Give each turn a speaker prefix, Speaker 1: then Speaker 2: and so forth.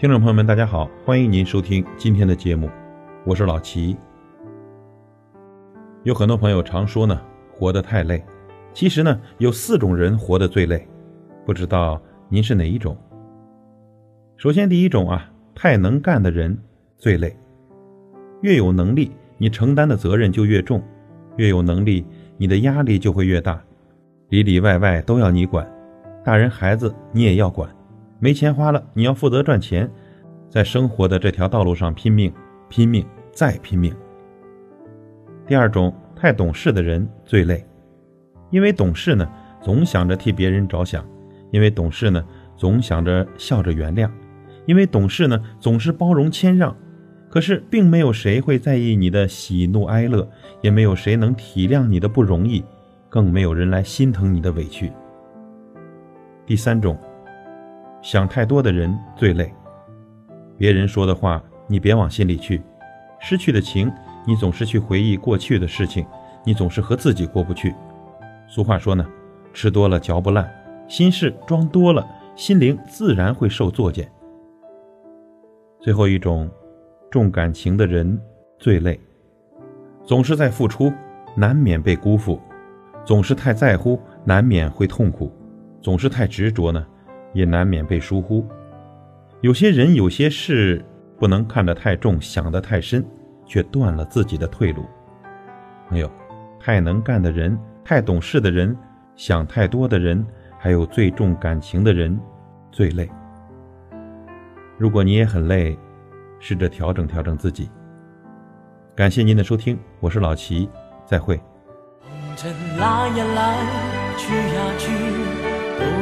Speaker 1: 听众朋友们，大家好，欢迎您收听今天的节目，我是老齐。有很多朋友常说呢，活得太累。其实呢，有四种人活得最累，不知道您是哪一种？首先，第一种啊，太能干的人最累。越有能力，你承担的责任就越重；越有能力，你的压力就会越大，里里外外都要你管，大人孩子你也要管。没钱花了，你要负责赚钱，在生活的这条道路上拼命、拼命再拼命。第二种，太懂事的人最累，因为懂事呢，总想着替别人着想；因为懂事呢，总想着笑着原谅；因为懂事呢，总是包容谦让。可是，并没有谁会在意你的喜怒哀乐，也没有谁能体谅你的不容易，更没有人来心疼你的委屈。第三种。想太多的人最累。别人说的话，你别往心里去；失去的情，你总是去回忆过去的事情，你总是和自己过不去。俗话说呢，吃多了嚼不烂，心事装多了，心灵自然会受作践。最后一种，重感情的人最累。总是在付出，难免被辜负；总是太在乎，难免会痛苦；总是太执着呢。也难免被疏忽，有些人有些事不能看得太重，想得太深，却断了自己的退路。朋友，太能干的人，太懂事的人，想太多的人，还有最重感情的人，最累。如果你也很累，试着调整调整自己。感谢您的收听，我是老齐，再会。
Speaker 2: 红尘来呀来，去呀去，